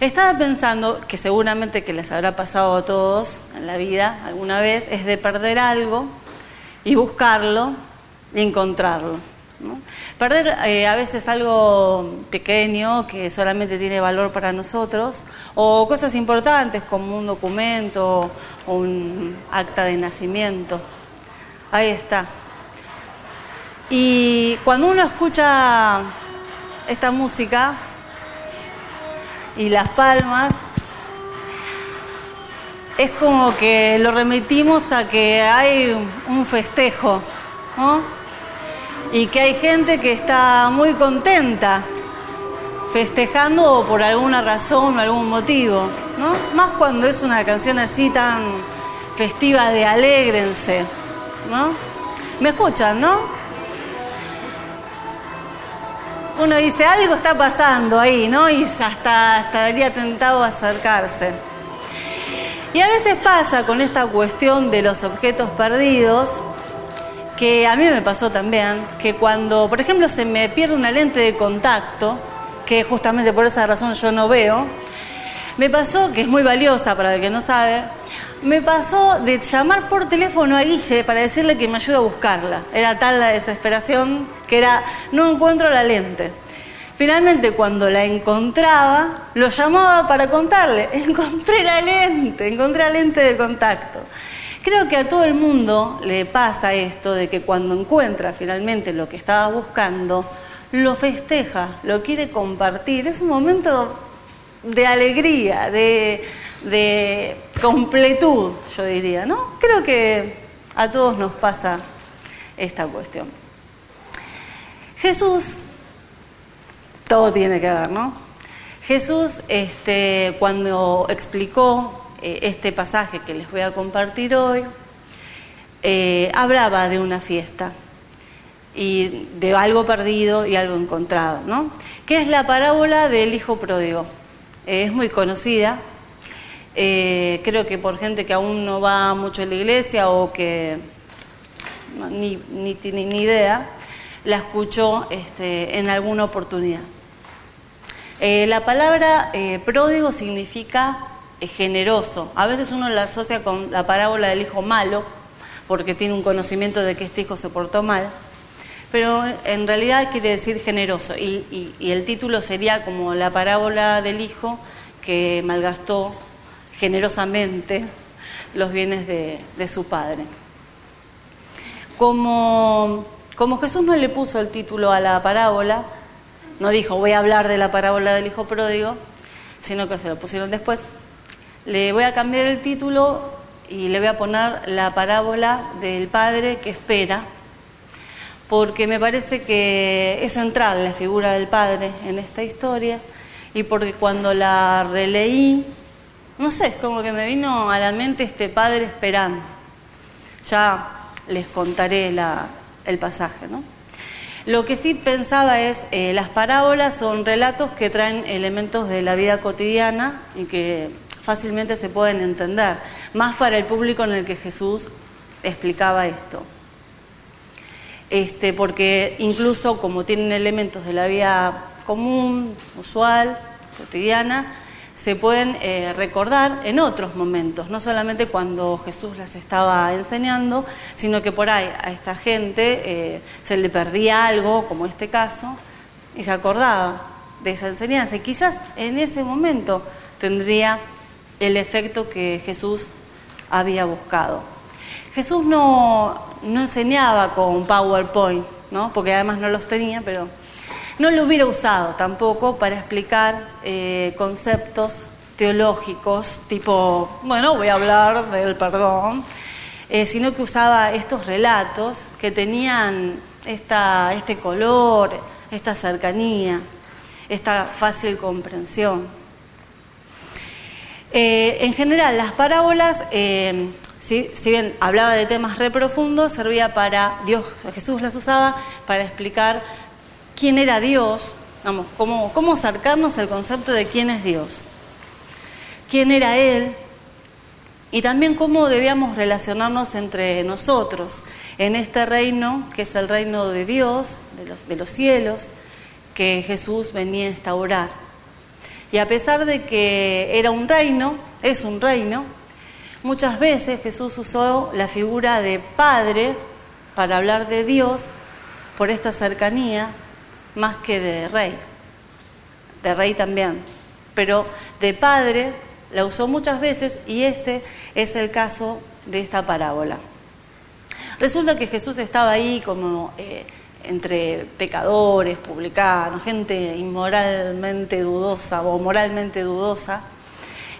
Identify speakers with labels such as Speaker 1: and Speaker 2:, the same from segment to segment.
Speaker 1: Estaba pensando, que seguramente que les habrá pasado a todos en la vida alguna vez, es de perder algo y buscarlo y encontrarlo. Perder eh, a veces algo pequeño que solamente tiene valor para nosotros o cosas importantes como un documento o un acta de nacimiento. Ahí está. Y cuando uno escucha esta música y las palmas, es como que lo remitimos a que hay un festejo, ¿no? y que hay gente que está muy contenta festejando por alguna razón o algún motivo, ¿no? Más cuando es una canción así tan festiva de alégrense, ¿no? ¿Me escuchan, no? Uno dice, algo está pasando ahí, ¿no? Y hasta estaría tentado a acercarse. Y a veces pasa con esta cuestión de los objetos perdidos, que a mí me pasó también, que cuando, por ejemplo, se me pierde una lente de contacto, que justamente por esa razón yo no veo, me pasó, que es muy valiosa para el que no sabe, me pasó de llamar por teléfono a Guille para decirle que me ayude a buscarla. Era tal la desesperación que era, no encuentro la lente. Finalmente, cuando la encontraba, lo llamaba para contarle, encontré la lente, encontré la lente de contacto. Creo que a todo el mundo le pasa esto de que cuando encuentra finalmente lo que estaba buscando, lo festeja, lo quiere compartir. Es un momento de alegría, de, completud, yo diría, ¿no? Creo que a todos nos pasa esta cuestión. Jesús, todo tiene que ver, ¿no? Jesús, este, cuando explicó eh, este pasaje que les voy a compartir hoy, eh, hablaba de una fiesta y de algo perdido y algo encontrado, ¿no? Que es la parábola del hijo pródigo. Eh, es muy conocida, creo que por gente que aún no va mucho a la iglesia o que ni, ni tiene ni idea, la escuchó este, en alguna oportunidad. la palabra pródigo significa generoso. A veces uno la asocia con la parábola del hijo malo, porque tiene un conocimiento de que este hijo se portó mal, pero en realidad quiere decir generoso. Y, el título sería como la parábola del hijo que malgastó generosamente los bienes de, su padre. Como, Jesús no le puso el título a la parábola, no dijo voy a hablar de la parábola del hijo pródigo, sino que se lo pusieron después, le voy a cambiar el título y le voy a poner la parábola del padre que espera, porque me parece que es central la figura del padre en esta historia y porque cuando la releí, no sé, es como que me vino a la mente este padre esperando. Ya les contaré el pasaje, ¿no? Lo que sí pensaba es, eh, las parábolas son relatos que traen elementos de la vida cotidiana y que fácilmente se pueden entender, más para el público en el que Jesús explicaba esto. Este, porque incluso como tienen elementos de la vida común, usual, cotidiana, se pueden eh, recordar en otros momentos, no solamente cuando Jesús las estaba enseñando, sino que por ahí a esta gente eh, se le perdía algo, como este caso, y se acordaba de esa enseñanza. Y quizás en ese momento tendría el efecto que Jesús había buscado. Jesús no, enseñaba con PowerPoint, ¿no? porque además no los tenía, pero no lo hubiera usado tampoco para explicar eh, conceptos teológicos, tipo, bueno, voy a hablar del perdón, eh, sino que usaba estos relatos que tenían esta, este color, esta cercanía, esta fácil comprensión. Eh, en general, las parábolas, si, bien hablaba de temas re profundos, servía para, Dios, Jesús las usaba para explicar quién era Dios, cómo, cómo acercarnos al concepto de quién es Dios, quién era Él y también cómo debíamos relacionarnos entre nosotros en este reino que es el reino de Dios, de los, de los cielos, que Jesús venía a instaurar. Y a pesar de que era un reino, es un reino, muchas veces Jesús usó la figura de padre para hablar de Dios por esta cercanía más que de rey. De rey también, pero de padre la usó muchas veces y este es el caso de esta parábola. Resulta que Jesús estaba ahí como eh, entre pecadores, publicanos, gente inmoralmente dudosa o moralmente dudosa,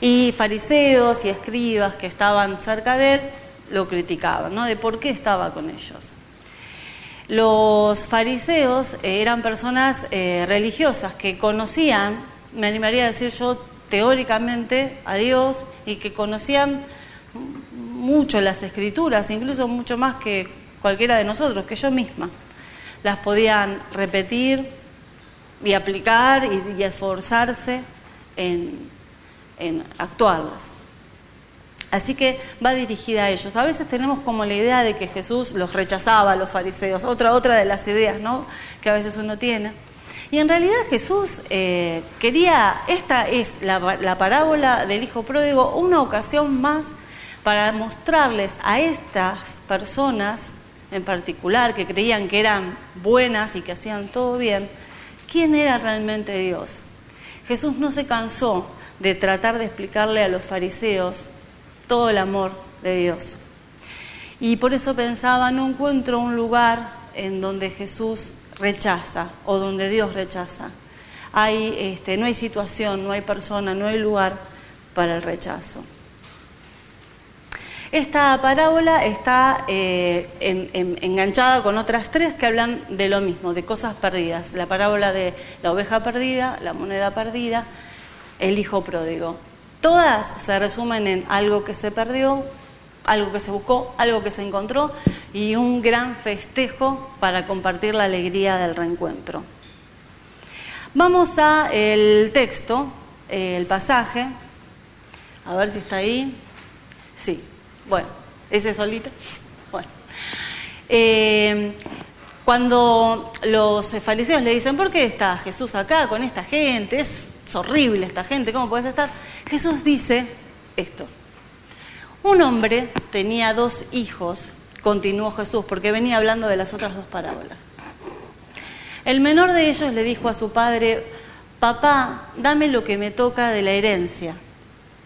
Speaker 1: y fariseos y escribas que estaban cerca de él lo criticaban, ¿no? De por qué estaba con ellos. Los fariseos eran personas eh, religiosas que conocían, me animaría a decir yo, teóricamente a Dios y que conocían mucho las escrituras, incluso mucho más que cualquiera de nosotros, que yo misma. Las podían repetir y aplicar y, esforzarse en, en actuarlas. Así que va dirigida a ellos. A veces tenemos como la idea de que Jesús los rechazaba a los fariseos, otra, otra de las ideas ¿no? que a veces uno tiene. Y en realidad Jesús eh, quería, esta es la, la parábola del Hijo Pródigo, una ocasión más para mostrarles a estas personas en particular, que creían que eran buenas y que hacían todo bien, quién era realmente Dios. Jesús no se cansó de tratar de explicarle a los fariseos todo el amor de Dios. Y por eso pensaba, no encuentro un lugar en donde Jesús rechaza o donde Dios rechaza. Hay, este, no hay situación, no hay persona, no hay lugar para el rechazo. Esta parábola está eh, enganchada con otras tres que hablan de lo mismo, de cosas perdidas. La parábola de la oveja perdida, la moneda perdida, el hijo pródigo. Todas se resumen en algo que se perdió, algo que se buscó, algo que se encontró y un gran festejo para compartir la alegría del reencuentro. Vamos a el texto, el pasaje, a ver si está ahí. Sí, bueno, ese solito. Bueno. Eh, cuando los fariseos le dicen, ¿por qué está Jesús acá con esta gente? Horrible esta gente, ¿cómo puedes estar? Jesús dice esto. Un hombre tenía dos hijos, continuó Jesús, porque venía hablando de las otras dos parábolas. El menor de ellos le dijo a su padre, papá, dame lo que me toca de la herencia.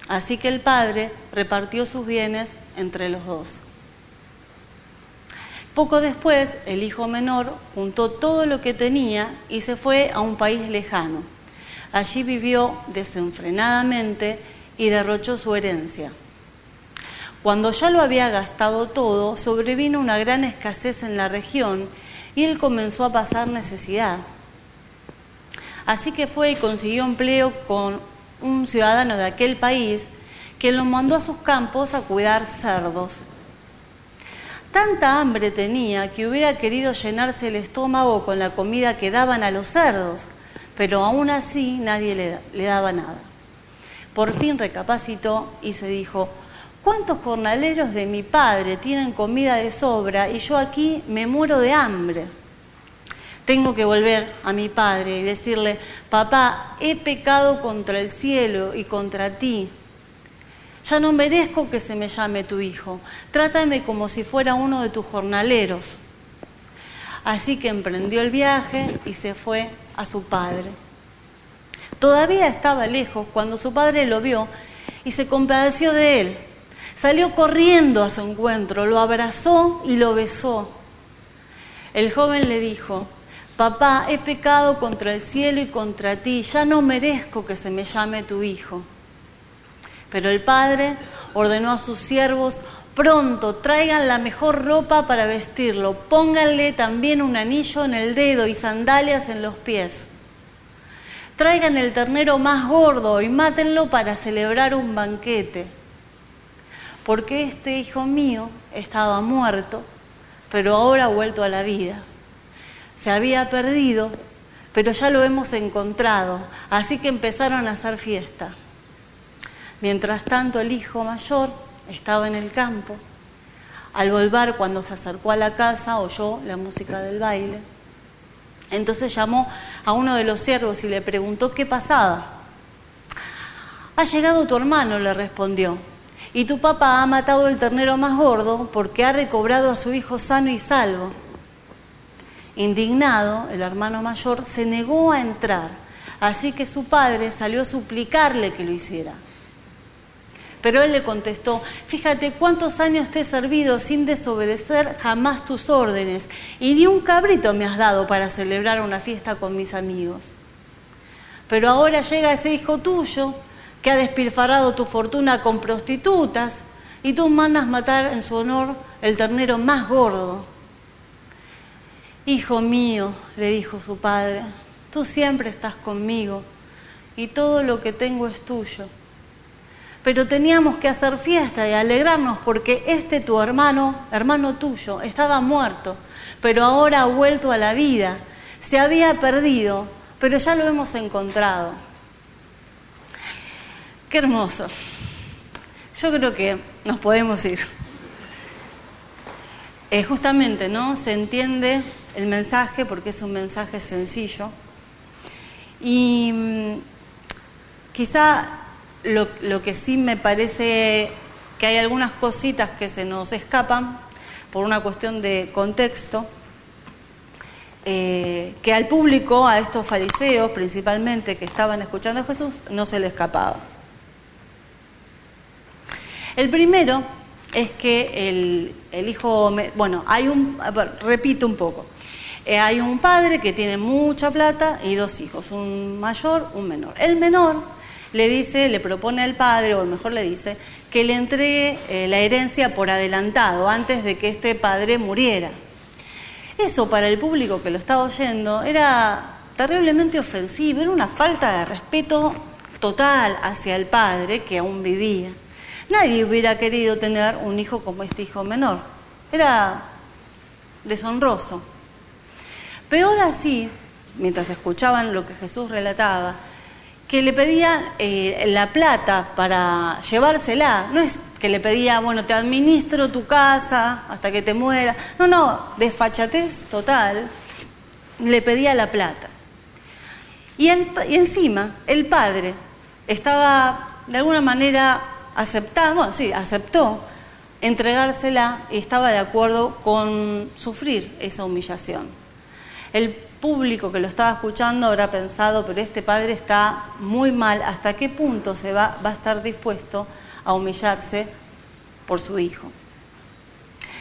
Speaker 1: Así que el padre repartió sus bienes entre los dos. Poco después, el hijo menor juntó todo lo que tenía y se fue a un país lejano. Allí vivió desenfrenadamente y derrochó su herencia. Cuando ya lo había gastado todo, sobrevino una gran escasez en la región y él comenzó a pasar necesidad. Así que fue y consiguió empleo con un ciudadano de aquel país que lo mandó a sus campos a cuidar cerdos. Tanta hambre tenía que hubiera querido llenarse el estómago con la comida que daban a los cerdos, pero aún así nadie le, le daba nada. Por fin recapacitó y se dijo, ¿Cuántos jornaleros de mi padre tienen comida de sobra y yo aquí me muero de hambre? Tengo que volver a mi padre y decirle, papá, he pecado contra el cielo y contra ti. Ya no merezco que se me llame tu hijo. Trátame como si fuera uno de tus jornaleros. Así que emprendió el viaje y se fue a su padre. Todavía estaba lejos cuando su padre lo vio y se compadeció de él Salió corriendo a su encuentro, lo abrazó y lo besó. El joven le dijo, papá, he pecado contra el cielo y contra ti, ya no merezco que se me llame tu hijo. Pero el padre ordenó a sus siervos, pronto traigan la mejor ropa para vestirlo, pónganle también un anillo en el dedo y sandalias en los pies. Traigan el ternero más gordo y mátenlo para celebrar un banquete porque este hijo mío estaba muerto, pero ahora ha vuelto a la vida. Se había perdido, pero ya lo hemos encontrado, así que empezaron a hacer fiesta. Mientras tanto, el hijo mayor estaba en el campo. Al volver, cuando se acercó a la casa, oyó la música del baile. Entonces llamó a uno de los siervos y le preguntó qué pasaba. Ha llegado tu hermano, le respondió, y tu papá ha matado el ternero más gordo porque ha recobrado a su hijo sano y salvo. Indignado, el hermano mayor se negó a entrar, así que su padre salió a suplicarle que lo hiciera. Pero él le contestó, fíjate cuántos años te he servido sin desobedecer jamás tus órdenes, y ni un cabrito me has dado para celebrar una fiesta con mis amigos. Pero ahora llega ese hijo tuyo que ha despilfarrado tu fortuna con prostitutas, y tú mandas matar en su honor el ternero más gordo. Hijo mío, le dijo su padre, tú siempre estás conmigo y todo lo que tengo es tuyo pero teníamos que hacer fiesta y alegrarnos porque este tu hermano, hermano tuyo, estaba muerto, pero ahora ha vuelto a la vida. Se había perdido, pero ya lo hemos encontrado. Qué hermoso. Yo creo que nos podemos ir. Eh, justamente, ¿no? Se entiende el mensaje porque es un mensaje sencillo. Y mm, quizá lo, que sí me parece que hay algunas cositas que se nos escapan por una cuestión de contexto, eh, que al público, a estos fariseos principalmente que estaban escuchando a Jesús, no se le escapaba. El primero es que el, hijo, bueno, hay un, repito un poco, eh, hay un padre que tiene mucha plata y dos hijos, un mayor, un menor. El menor le dice, le propone al padre, o mejor le dice, que le entregue eh, la herencia por adelantado, antes de que este padre muriera. Eso para el público que lo estaba oyendo era terriblemente ofensivo, era una falta de respeto total hacia el padre que aún vivía. Nadie hubiera querido tener un hijo como este hijo menor. Era deshonroso. Peor así, mientras escuchaban lo que Jesús relataba, que le pedía eh, la plata para llevársela. No es que le pedía, bueno, te administro tu casa hasta que te muera. No, no, desfachatez total. Le pedía la plata. Y, y encima, el padre estaba de alguna manera aceptado, bueno, sí, aceptó entregársela y estaba de acuerdo con sufrir esa humillación. El público que lo estaba escuchando habrá pensado, pero este padre está muy mal, ¿hasta qué punto se va, va a estar dispuesto a humillarse por su hijo?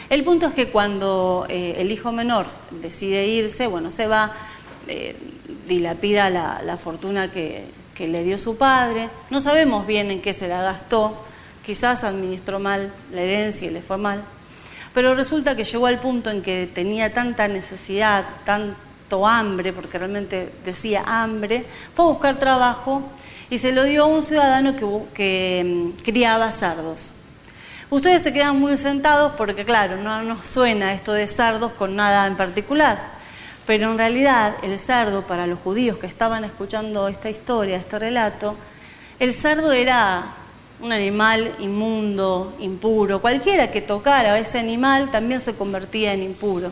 Speaker 1: El punto es que cuando eh, el hijo menor decide irse, bueno, se va, eh, dilapida la, fortuna que, que le dio su padre, no sabemos bien en qué se la gastó, quizás administró mal la herencia y le fue mal, pero resulta que llegó al punto en que tenía tanta necesidad, tan, hambre, porque realmente decía hambre, fue a buscar trabajo y se lo dio a un ciudadano que, que mm, criaba sardos. Ustedes se quedan muy sentados porque, claro, no nos suena esto de sardos con nada en particular, pero en realidad el sardo, para los judíos que estaban escuchando esta historia, este relato, el sardo era un animal inmundo, impuro. Cualquiera que tocara a ese animal también se convertía en impuro.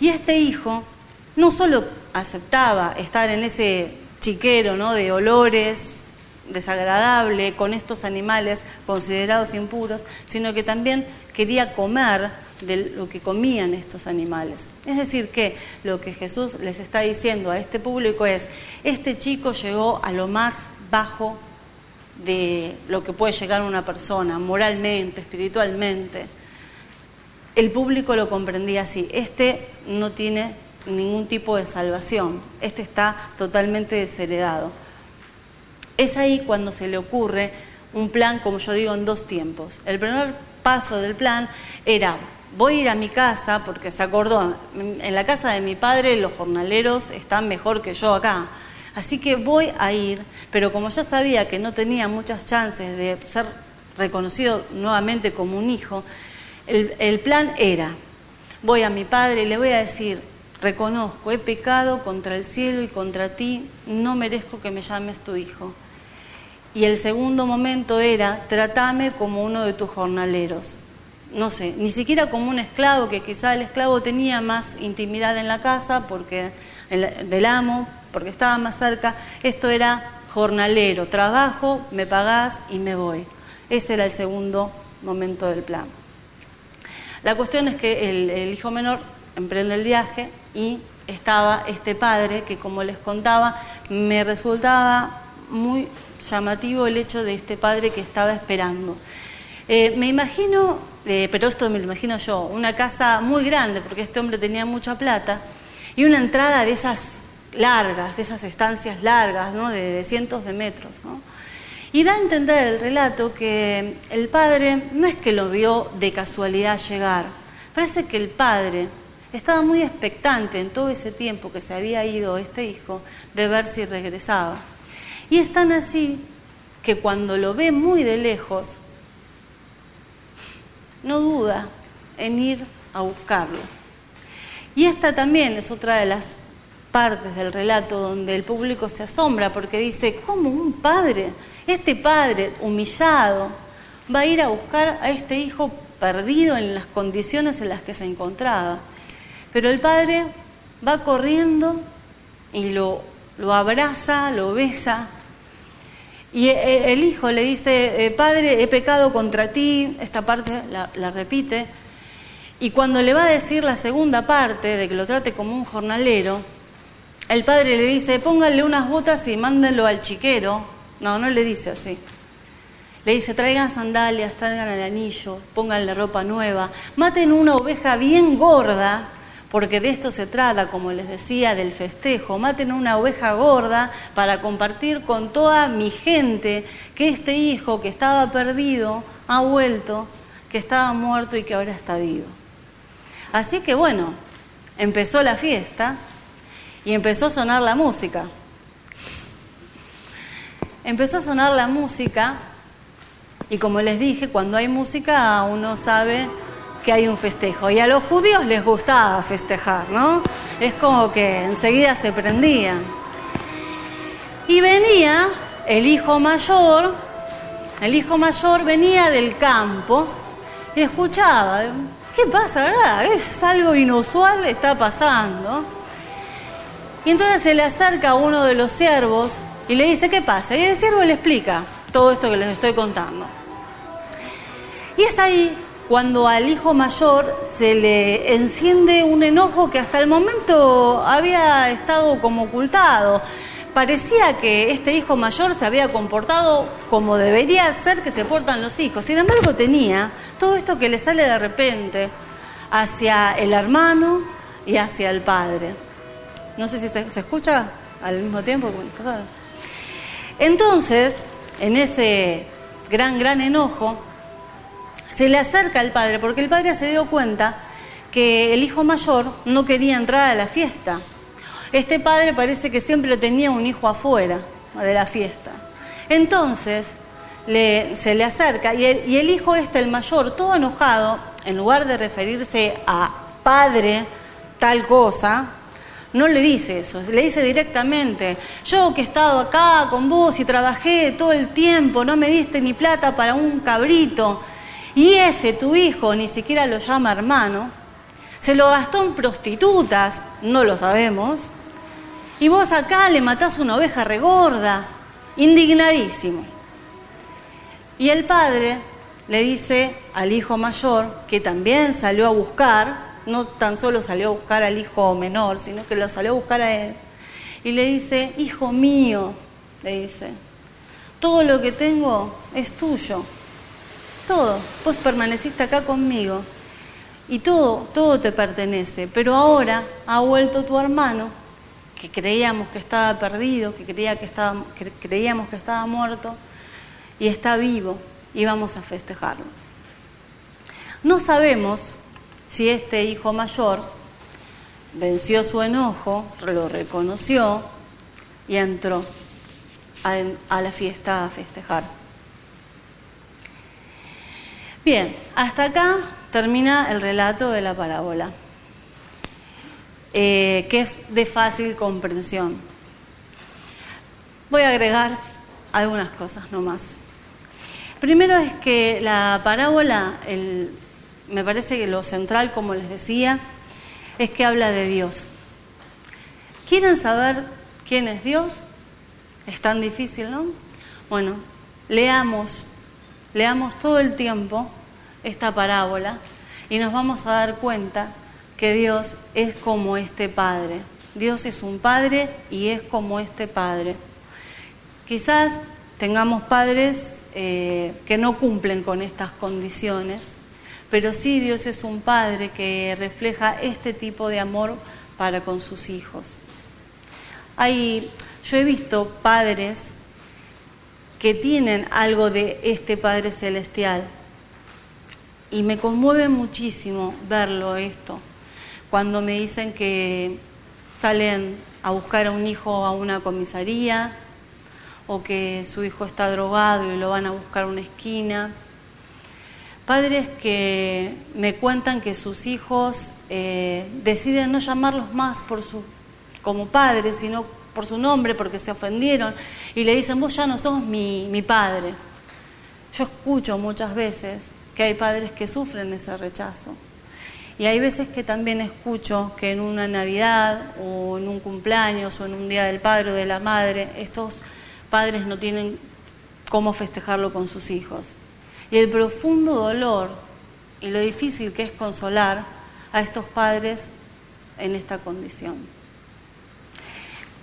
Speaker 1: Y este hijo no solo aceptaba estar en ese chiquero ¿no? de olores desagradable con estos animales considerados impuros, sino que también quería comer de lo que comían estos animales. Es decir, que lo que Jesús les está diciendo a este público es, este chico llegó a lo más bajo de lo que puede llegar una persona, moralmente, espiritualmente. El público lo comprendía así, este no tiene ningún tipo de salvación. Este está totalmente desheredado. Es ahí cuando se le ocurre un plan, como yo digo, en dos tiempos. El primer paso del plan era, voy a ir a mi casa, porque se acordó, en la casa de mi padre los jornaleros están mejor que yo acá. Así que voy a ir, pero como ya sabía que no tenía muchas chances de ser reconocido nuevamente como un hijo, el, el plan era, voy a mi padre y le voy a decir, Reconozco, he pecado contra el cielo y contra ti, no merezco que me llames tu hijo. Y el segundo momento era, tratame como uno de tus jornaleros. No sé, ni siquiera como un esclavo, que quizá el esclavo tenía más intimidad en la casa porque del amo, porque estaba más cerca. Esto era jornalero, trabajo, me pagás y me voy. Ese era el segundo momento del plan. La cuestión es que el, hijo menor emprende el viaje y estaba este padre que, como les contaba, me resultaba muy llamativo el hecho de este padre que estaba esperando. Eh, me imagino, eh, pero esto me lo imagino yo, una casa muy grande, porque este hombre tenía mucha plata, y una entrada de esas largas, de esas estancias largas, ¿no? de, cientos de metros. Y da a entender el relato que el padre no es que lo vio de casualidad llegar, parece que el padre estaba muy expectante en todo ese tiempo que se había ido este hijo de ver si regresaba. Y es tan así que cuando lo ve muy de lejos, no duda en ir a buscarlo. Y esta también es otra de las partes del relato donde el público se asombra porque dice, ¿cómo un padre, este padre humillado, va a ir a buscar a este hijo perdido en las condiciones en las que se encontraba? Pero el padre va corriendo y lo, lo abraza, lo besa y eh, el hijo le dice, eh, Padre, he pecado contra ti, esta parte la, repite, y cuando le va a decir la segunda parte, de que lo trate como un jornalero, el padre le dice, pónganle unas botas y mándenlo al chiquero. No, no le dice así. Le dice, traigan sandalias, traigan el anillo, pónganle ropa nueva, maten una oveja bien gorda porque de esto se trata, como les decía, del festejo. Maten una oveja gorda para compartir con toda mi gente que este hijo que estaba perdido ha vuelto, que estaba muerto y que ahora está vivo. Así que bueno, empezó la fiesta y empezó a sonar la música. Empezó a sonar la música y como les dije, cuando hay música uno sabe que hay un festejo. Y a los judíos les gustaba festejar, ¿no? Es como que enseguida se prendían. Y venía el hijo mayor, el hijo mayor venía del campo y escuchaba, ¿qué pasa acá? Es algo inusual, está pasando. Y entonces se le acerca a uno de los siervos y le dice, ¿qué pasa? Y el siervo le explica todo esto que les estoy contando. Y es ahí cuando al hijo mayor se le enciende un enojo que hasta el momento había estado como ocultado. Parecía que este hijo mayor se había comportado como debería ser que se portan los hijos. Sin embargo, tenía todo esto que le sale de repente hacia el hermano y hacia el padre. No sé si se, escucha al mismo tiempo. Entonces, en ese gran, gran enojo, se le acerca al padre, porque el padre se dio cuenta que el hijo mayor no quería entrar a la fiesta. Este padre parece que siempre tenía un hijo afuera de la fiesta. Entonces se le acerca y el, y el hijo este, el mayor, todo enojado, en lugar de referirse a padre tal cosa, no le dice eso, le dice directamente, yo que he estado acá con vos y trabajé todo el tiempo, no me diste ni plata para un cabrito, y ese tu hijo ni siquiera lo llama hermano, se lo gastó en prostitutas, no lo sabemos, y vos acá le matás una oveja regorda, indignadísimo. Y el padre le dice al hijo mayor, que también salió a buscar, no tan solo salió a buscar al hijo menor, sino que lo salió a buscar a él, y le dice, hijo mío, le dice, todo lo que tengo es tuyo todo. Vos permaneciste acá conmigo y todo, todo te pertenece. Pero ahora ha vuelto tu hermano, que creíamos que estaba perdido, que, creía que, estaba, que creíamos que estaba muerto, y está vivo y vamos a festejarlo. No sabemos si este hijo mayor venció su enojo, lo reconoció y entró a la fiesta a festejar. Bien, hasta acá termina el relato de la parábola, eh, que es de fácil comprensión. Voy a agregar algunas cosas nomás. Primero es que la parábola, me parece que lo central, como les decía, es que habla de Dios. ¿Quieren saber quién es Dios? Es tan difícil, ¿no? Bueno, leamos, leamos todo el tiempo esta parábola y nos vamos a dar cuenta que Dios es como este Padre. Dios es un Padre y es como este Padre. Quizás tengamos padres eh, que no cumplen con estas condiciones, pero sí Dios es un Padre que refleja este tipo de amor para con sus hijos. Hay, yo he visto padres que tienen algo de este Padre Celestial y me conmueve muchísimo verlo esto, cuando me dicen que salen a buscar a un hijo a una comisaría o que su hijo está drogado y lo van a buscar a una esquina. Padres que me cuentan que sus hijos eh, deciden no llamarlos más por su, como padres, sino por su nombre porque se ofendieron y le dicen, vos ya no sos mi, mi padre. Yo escucho muchas veces que hay padres que sufren ese rechazo. Y hay veces que también escucho que en una Navidad o en un cumpleaños o en un Día del Padre o de la Madre, estos padres no tienen cómo festejarlo con sus hijos. Y el profundo dolor y lo difícil que es consolar a estos padres en esta condición.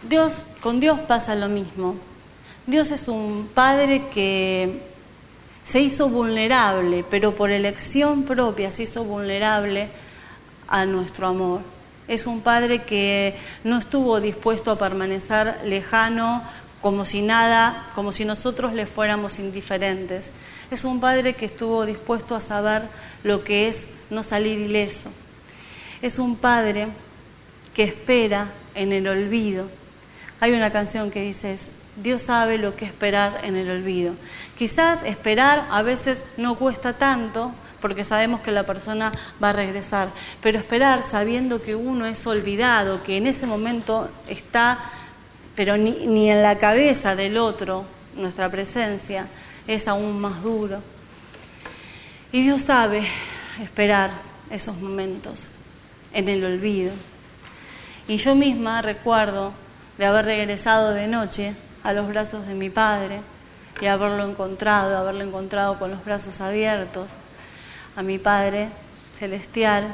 Speaker 1: Dios, con Dios pasa lo mismo. Dios es un padre que se hizo vulnerable, pero por elección propia se hizo vulnerable a nuestro amor. Es un padre que no estuvo dispuesto a permanecer lejano como si nada, como si nosotros le fuéramos indiferentes. Es un padre que estuvo dispuesto a saber lo que es no salir ileso. Es un padre que espera en el olvido. Hay una canción que dice, Dios sabe lo que esperar en el olvido. Quizás esperar a veces no cuesta tanto porque sabemos que la persona va a regresar, pero esperar sabiendo que uno es olvidado, que en ese momento está pero ni, en la cabeza del otro nuestra presencia es aún más duro. Y Dios sabe esperar esos momentos en el olvido. Y yo misma recuerdo de haber regresado de noche a los brazos de mi padre y haberlo encontrado, haberlo encontrado con los brazos abiertos, a mi Padre celestial,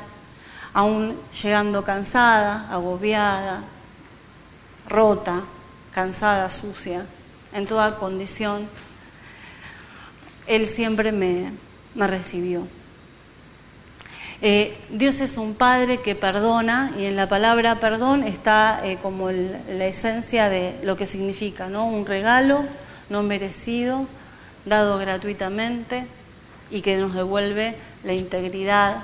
Speaker 1: aún llegando cansada, agobiada, rota, cansada, sucia, en toda condición, Él siempre me, recibió. Eh, Dios es un Padre que perdona y en la palabra perdón está eh, como la esencia de lo que significa, ¿no? Un regalo no merecido, dado gratuitamente y que nos devuelve la integridad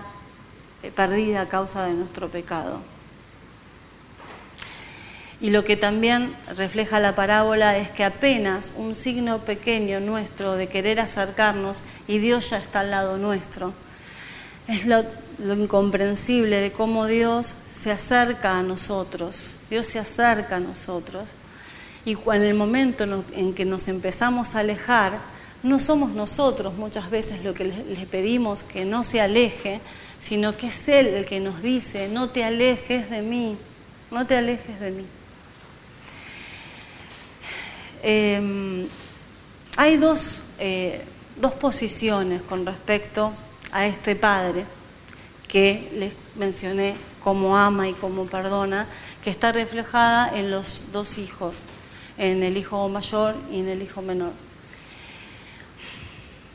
Speaker 1: eh, perdida a causa de nuestro pecado. Y lo que también refleja la parábola es que apenas un signo pequeño nuestro de querer acercarnos y Dios ya está al lado nuestro. Es lo, incomprensible de cómo Dios se acerca a nosotros. Dios se acerca a nosotros. Y en el momento en que nos empezamos a alejar, no somos nosotros muchas veces lo que le pedimos que no se aleje, sino que es Él el que nos dice, no te alejes de mí, no te alejes de mí. Em, hay dos, eh, dos posiciones con respecto este padre que les mencioné como ama y como perdona, que está reflejada en los dos hijos, en el hijo mayor y en el hijo menor.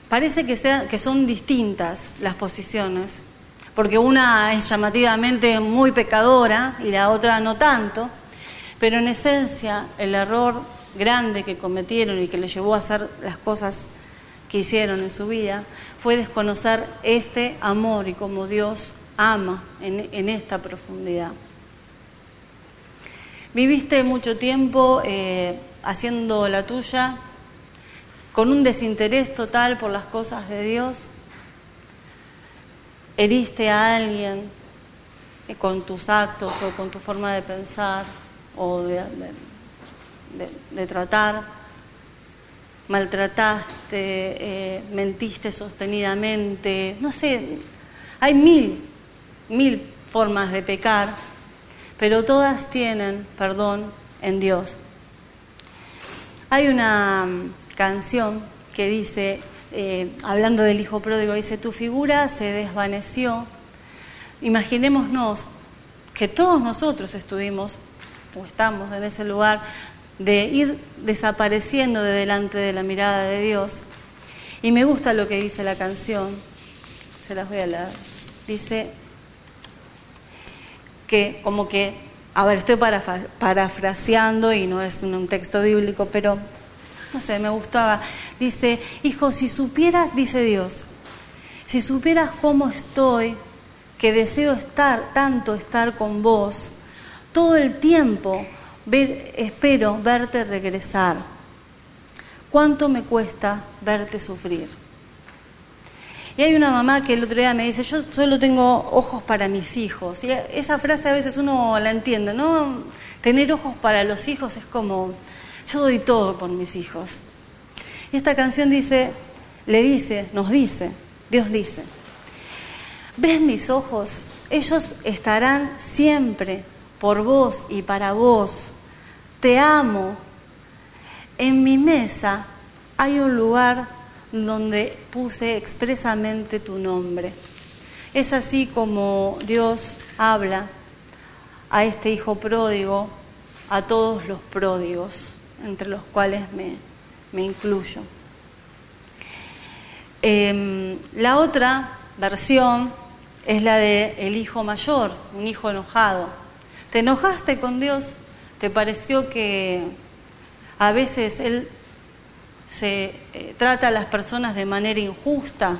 Speaker 1: Parece que, sea, que son distintas las posiciones, porque una es llamativamente muy pecadora y la otra no tanto, pero en esencia el error grande que cometieron y que les llevó a hacer las cosas que hicieron en su vida, fue desconocer este amor y cómo Dios ama en, esta profundidad. Viviste mucho tiempo eh, haciendo la tuya con un desinterés total por las cosas de Dios. Heriste a alguien eh, con tus actos o con tu forma de pensar o de, de, tratar, maltrataste, eh, mentiste sostenidamente, no sé, hay mil, mil formas de pecar, pero todas tienen perdón en Dios. Hay una mm, canción que dice, eh, hablando del hijo pródigo, dice, tu figura se desvaneció. Imaginémonos que todos nosotros estuvimos o estamos en ese lugar de ir desapareciendo de delante de la mirada de Dios. Y me gusta lo que dice la canción, se las voy a leer. Dice que como que, a ver, estoy parafraseando y no es un texto bíblico, pero no sé, me gustaba. Dice, hijo, si supieras, dice Dios, si supieras cómo estoy, que deseo estar, tanto estar con vos, todo el tiempo espero verte regresar. ¿Cuánto me cuesta verte sufrir? Y hay una mamá que el otro día me dice, yo solo tengo ojos para mis hijos. Y esa frase a veces uno la entiende, ¿no? Tener ojos para los hijos es como, yo doy todo por mis hijos. Y esta canción dice, le dice, nos dice, Dios dice, ¿ves mis ojos? Ellos estarán siempre por vos y para vos. Te amo. En mi mesa hay un lugar donde puse expresamente tu nombre. Es así como Dios habla a este hijo pródigo, a todos los pródigos, entre los cuales me, incluyo. Em, la otra versión es la de el hijo mayor, un hijo enojado. ¿Te enojaste con Dios? ¿Te pareció que a veces Él se eh, trata a las personas de manera injusta?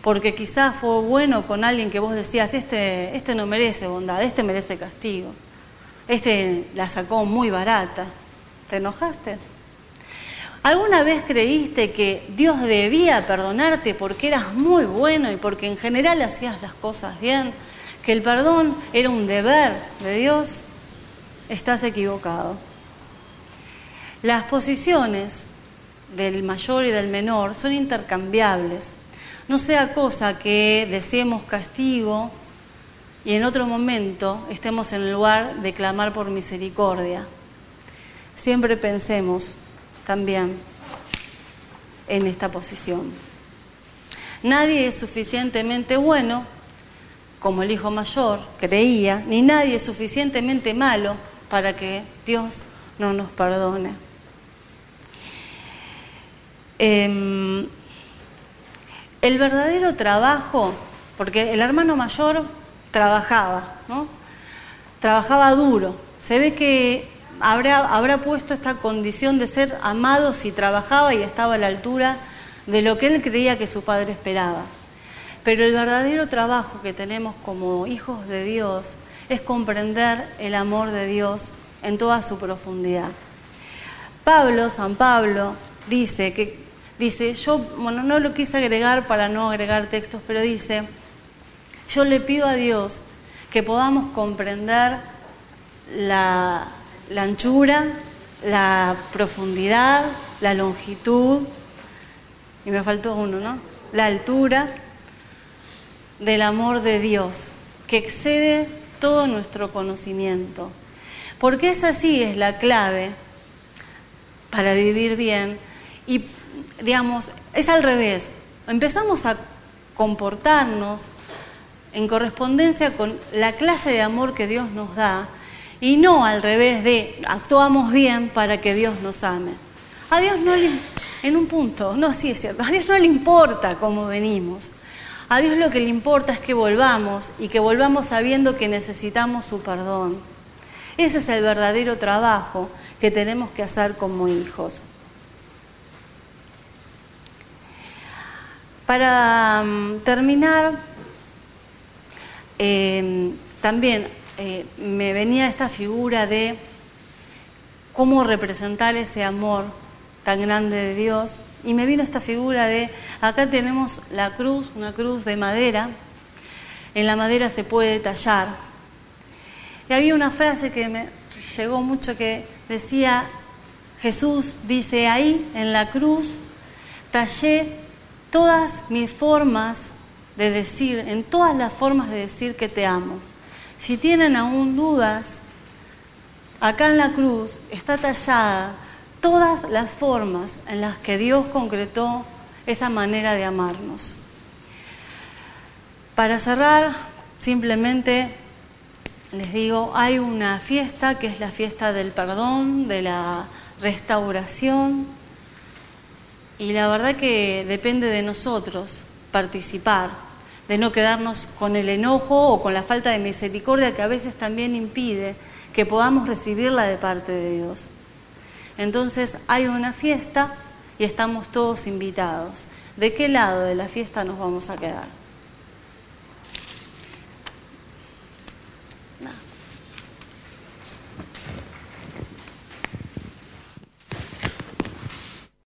Speaker 1: Porque quizás fue bueno con alguien que vos decías, este, este no merece bondad, este merece castigo, este la sacó muy barata. ¿Te enojaste? ¿Alguna vez creíste que Dios debía perdonarte porque eras muy bueno y porque en general hacías las cosas bien? ¿Que el perdón era un deber de Dios? Estás equivocado. Las posiciones del mayor y del menor son intercambiables. No sea cosa que deseemos castigo y en otro momento estemos en el lugar de clamar por misericordia. Siempre pensemos también en esta posición. Nadie es suficientemente bueno como el hijo mayor creía, ni nadie es suficientemente malo para que Dios no nos perdone. Em, el verdadero trabajo, porque el hermano mayor trabajaba, ¿no? Trabajaba duro. Se ve que habrá, habrá puesto esta condición de ser amado si trabajaba y estaba a la altura de lo que él creía que su padre esperaba. Pero el verdadero trabajo que tenemos como hijos de Dios es comprender el amor de Dios en toda su profundidad. Pablo, San Pablo, dice que dice, yo, bueno, no lo quise agregar para no agregar textos, pero dice, yo le pido a Dios que podamos comprender la, la anchura, la profundidad, la longitud, y me faltó uno, ¿no? La altura del amor de Dios, que excede todo nuestro conocimiento. Porque esa sí es la clave para vivir bien y, digamos, es al revés. Empezamos a comportarnos en correspondencia con la clase de amor que Dios nos da y no al revés de actuamos bien para que Dios nos ame. A Dios no le, en un punto, no, sí es cierto, a Dios no le importa cómo venimos. A Dios lo que le importa es que volvamos y que volvamos sabiendo que necesitamos su perdón. Ese es el verdadero trabajo que tenemos que hacer como hijos. Para mm, terminar, em, también eh, me venía esta figura de cómo representar ese amor tan grande de Dios y me vino esta figura de, acá tenemos la cruz, una cruz de madera, en la madera se puede tallar. Y había una frase que me llegó mucho que decía, Jesús dice, ahí en la cruz tallé todas mis formas de decir, en todas las formas de decir que te amo. Si tienen aún dudas, acá en la cruz está tallada todas las formas en las que Dios concretó esa manera de amarnos. Para cerrar, simplemente les digo, hay una fiesta que es la fiesta del perdón, de la restauración, y la verdad que depende de nosotros participar, de no quedarnos con el enojo o con la falta de misericordia que a veces también impide que podamos recibirla de parte de Dios. Entonces hay una fiesta y estamos todos invitados. ¿De qué lado de la fiesta nos vamos a quedar?